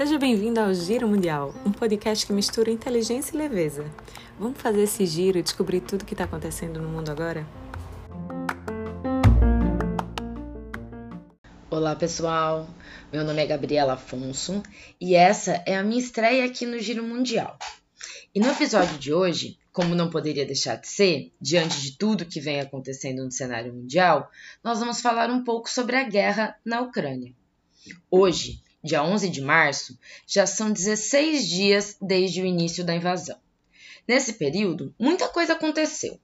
Seja bem-vindo ao Giro Mundial, um podcast que mistura inteligência e leveza. Vamos fazer esse giro e descobrir tudo o que está acontecendo no mundo agora? Olá pessoal, meu nome é Gabriela Afonso e essa é a minha estreia aqui no Giro Mundial. E no episódio de hoje, como não poderia deixar de ser, diante de tudo que vem acontecendo no cenário mundial, nós vamos falar um pouco sobre a guerra na Ucrânia. Hoje, dia 11 de março, já são 16 dias desde o início da invasão. Nesse período, muita coisa aconteceu.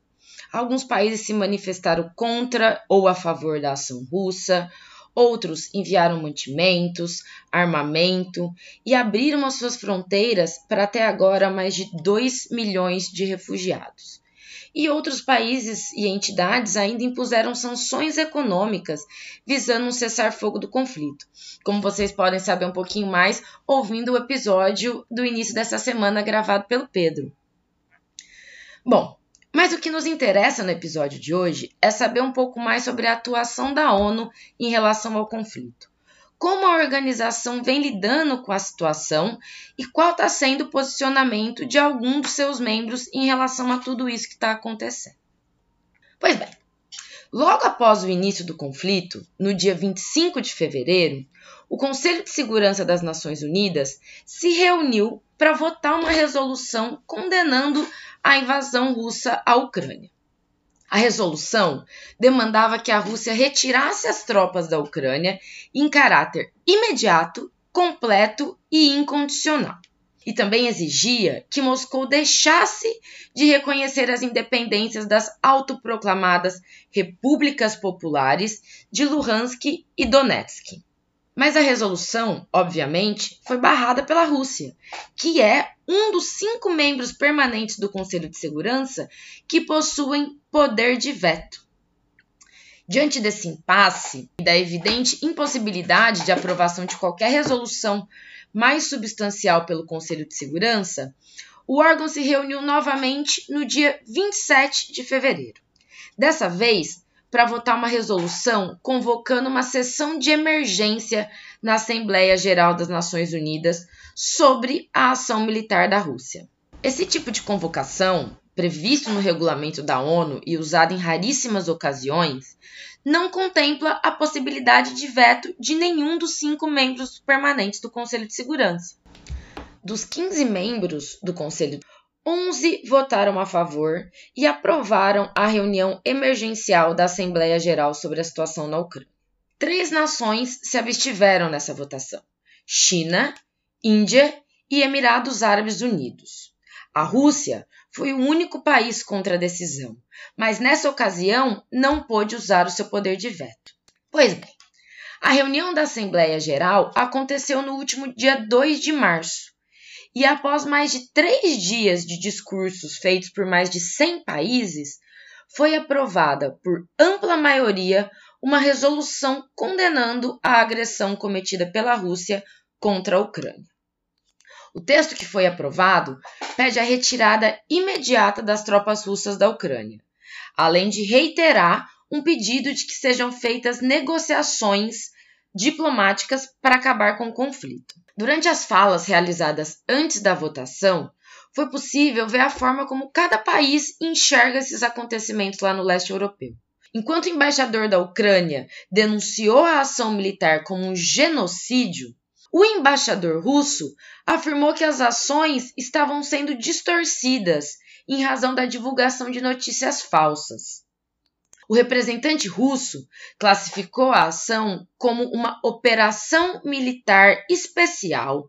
Alguns países se manifestaram contra ou a favor da ação russa, outros enviaram mantimentos, armamento e abriram as suas fronteiras para até agora mais de 2 milhões de refugiados. E outros países e entidades ainda impuseram sanções econômicas visando um cessar-fogo do conflito. Como vocês podem saber um pouquinho mais ouvindo o episódio do início dessa semana gravado pelo Pedro. Bom, mas o que nos interessa no episódio de hoje é saber um pouco mais sobre a atuação da ONU em relação ao conflito. Como a organização vem lidando com a situação e qual está sendo o posicionamento de algum dos seus membros em relação a tudo isso que está acontecendo. Pois bem, logo após o início do conflito, no dia 25 de fevereiro, o Conselho de Segurança das Nações Unidas se reuniu para votar uma resolução condenando a invasão russa à Ucrânia. A resolução demandava que a Rússia retirasse as tropas da Ucrânia em caráter imediato, completo e incondicional. E também exigia que Moscou deixasse de reconhecer as independências das autoproclamadas repúblicas populares de Luhansk e Donetsk. Mas a resolução, obviamente, foi barrada pela Rússia, que é um dos cinco membros permanentes do Conselho de Segurança que possuem poder de veto. Diante desse impasse e da evidente impossibilidade de aprovação de qualquer resolução mais substancial pelo Conselho de Segurança, o órgão se reuniu novamente no dia 27 de fevereiro. Dessa vez, para votar uma resolução convocando uma sessão de emergência na Assembleia Geral das Nações Unidas sobre a ação militar da Rússia. Esse tipo de convocação, previsto no regulamento da ONU e usado em raríssimas ocasiões, não contempla a possibilidade de veto de nenhum dos cinco membros permanentes do Conselho de Segurança. Dos 15 membros do Conselho 11 votaram a favor e aprovaram a reunião emergencial da Assembleia Geral sobre a situação na Ucrânia. Três nações se abstiveram nessa votação: China, Índia e Emirados Árabes Unidos. A Rússia foi o único país contra a decisão, mas nessa ocasião não pôde usar o seu poder de veto. Pois bem, a reunião da Assembleia Geral aconteceu no último dia 2 de março e após mais de três dias de discursos feitos por mais de 100 países, foi aprovada por ampla maioria uma resolução condenando a agressão cometida pela Rússia contra a Ucrânia. O texto que foi aprovado pede a retirada imediata das tropas russas da Ucrânia, além de reiterar um pedido de que sejam feitas negociações diplomáticas para acabar com o conflito. Durante as falas realizadas antes da votação, foi possível ver a forma como cada país enxerga esses acontecimentos lá no leste europeu. Enquanto o embaixador da Ucrânia denunciou a ação militar como um genocídio, o embaixador russo afirmou que as ações estavam sendo distorcidas em razão da divulgação de notícias falsas. O representante russo classificou a ação como uma operação militar especial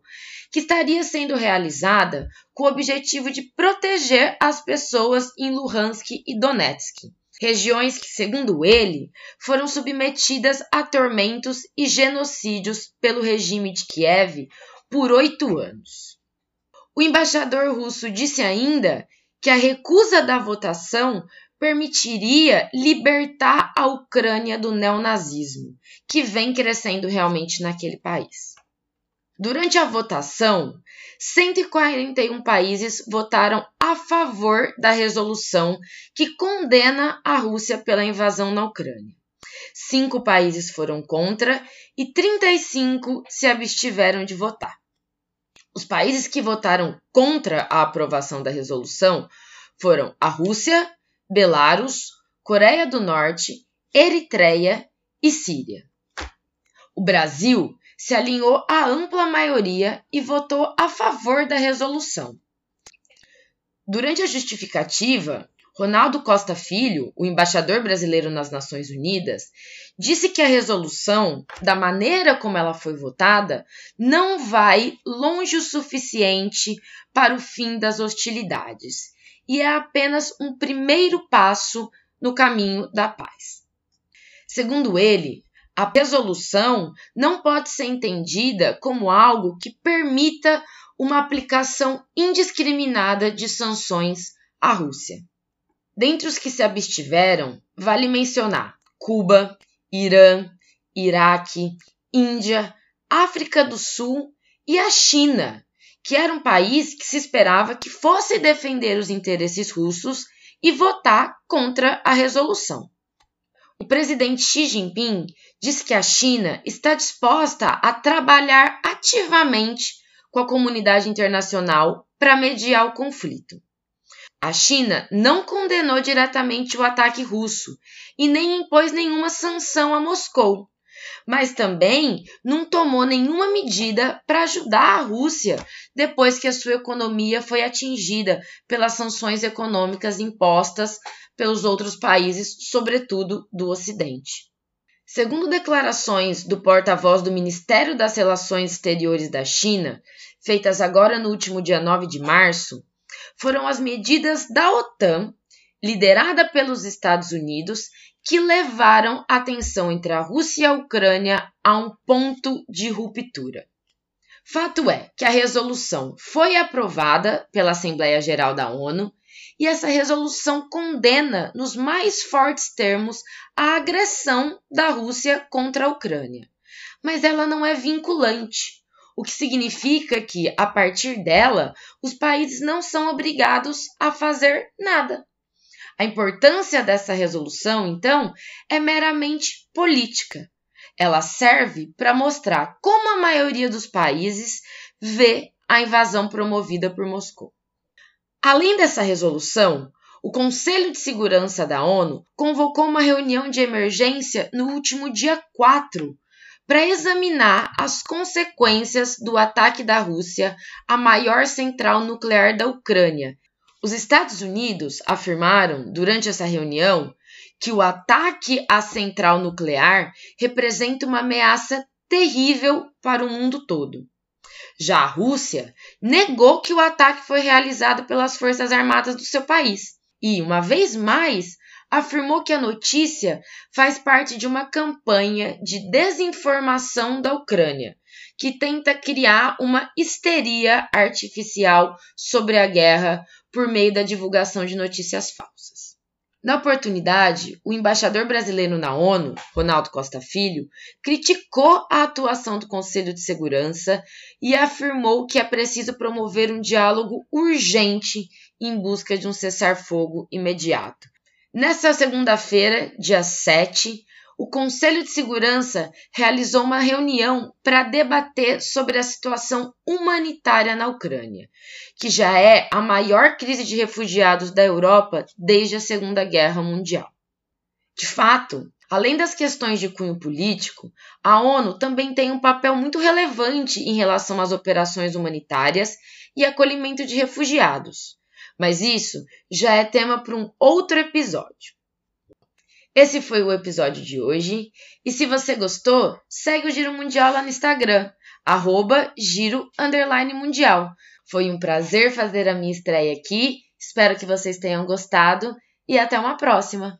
que estaria sendo realizada com o objetivo de proteger as pessoas em Luhansk e Donetsk, regiões que, segundo ele, foram submetidas a tormentos e genocídios pelo regime de Kiev por oito anos. O embaixador russo disse ainda que a recusa da votação permitiria libertar a Ucrânia do neonazismo, que vem crescendo realmente naquele país. Durante a votação, 141 países votaram a favor da resolução que condena a Rússia pela invasão na Ucrânia. cinco países foram contra e 35 se abstiveram de votar. Os países que votaram contra a aprovação da resolução foram a Rússia, Belarus, Coreia do Norte, Eritreia e Síria. O Brasil se alinhou à ampla maioria e votou a favor da resolução. Durante a justificativa, Ronaldo Costa Filho, o embaixador brasileiro nas Nações Unidas, disse que a resolução, da maneira como ela foi votada, não vai longe o suficiente para o fim das hostilidades e é apenas um primeiro passo no caminho da paz. Segundo ele, a resolução não pode ser entendida como algo que permita uma aplicação indiscriminada de sanções à Rússia. Dentre os que se abstiveram, vale mencionar Cuba, Irã, Iraque, Índia, África do Sul e a China, que era um país que se esperava que fosse defender os interesses russos e votar contra a resolução. O presidente Xi Jinping disse que a China está disposta a trabalhar ativamente com a comunidade internacional para mediar o conflito. A China não condenou diretamente o ataque russo e nem impôs nenhuma sanção a Moscou, mas também não tomou nenhuma medida para ajudar a Rússia depois que a sua economia foi atingida pelas sanções econômicas impostas pelos outros países, sobretudo do Ocidente. Segundo declarações do porta-voz do Ministério das Relações Exteriores da China, feitas agora no último dia 9 de março, foram as medidas da OTAN, liderada pelos Estados Unidos, que levaram a tensão entre a Rússia e a Ucrânia a um ponto de ruptura. Fato é que a resolução foi aprovada pela Assembleia Geral da ONU e essa resolução condena nos mais fortes termos a agressão da Rússia contra a Ucrânia. Mas ela não é vinculante, o que significa que, a partir dela, os países não são obrigados a fazer nada. A importância dessa resolução, então, é meramente política. Ela serve para mostrar como a maioria dos países vê a invasão promovida por Moscou. Além dessa resolução, o Conselho de Segurança da ONU convocou uma reunião de emergência no último dia 4 para examinar as consequências do ataque da Rússia à maior central nuclear da Ucrânia. Os Estados Unidos afirmaram durante essa reunião que o ataque à central nuclear representa uma ameaça terrível para o mundo todo. Já a Rússia negou que o ataque foi realizado pelas Forças Armadas do seu país e, uma vez mais, afirmou que a notícia faz parte de uma campanha de desinformação da Ucrânia, que tenta criar uma histeria artificial sobre a guerra por meio da divulgação de notícias falsas. Na oportunidade, o embaixador brasileiro na ONU, Ronaldo Costa Filho, criticou a atuação do Conselho de Segurança e afirmou que é preciso promover um diálogo urgente em busca de um cessar-fogo imediato, Nessa segunda-feira, dia 7, o Conselho de Segurança realizou uma reunião para debater sobre a situação humanitária na Ucrânia, que já é a maior crise de refugiados da Europa desde a Segunda Guerra Mundial. De fato, além das questões de cunho político, a ONU também tem um papel muito relevante em relação às operações humanitárias e acolhimento de refugiados mas isso já é tema para um outro episódio. Esse foi o episódio de hoje. E se você gostou, segue o Giro Mundial lá no Instagram, arroba Giro Mundial. Foi um prazer fazer a minha estreia aqui. Espero que vocês tenham gostado e até uma próxima!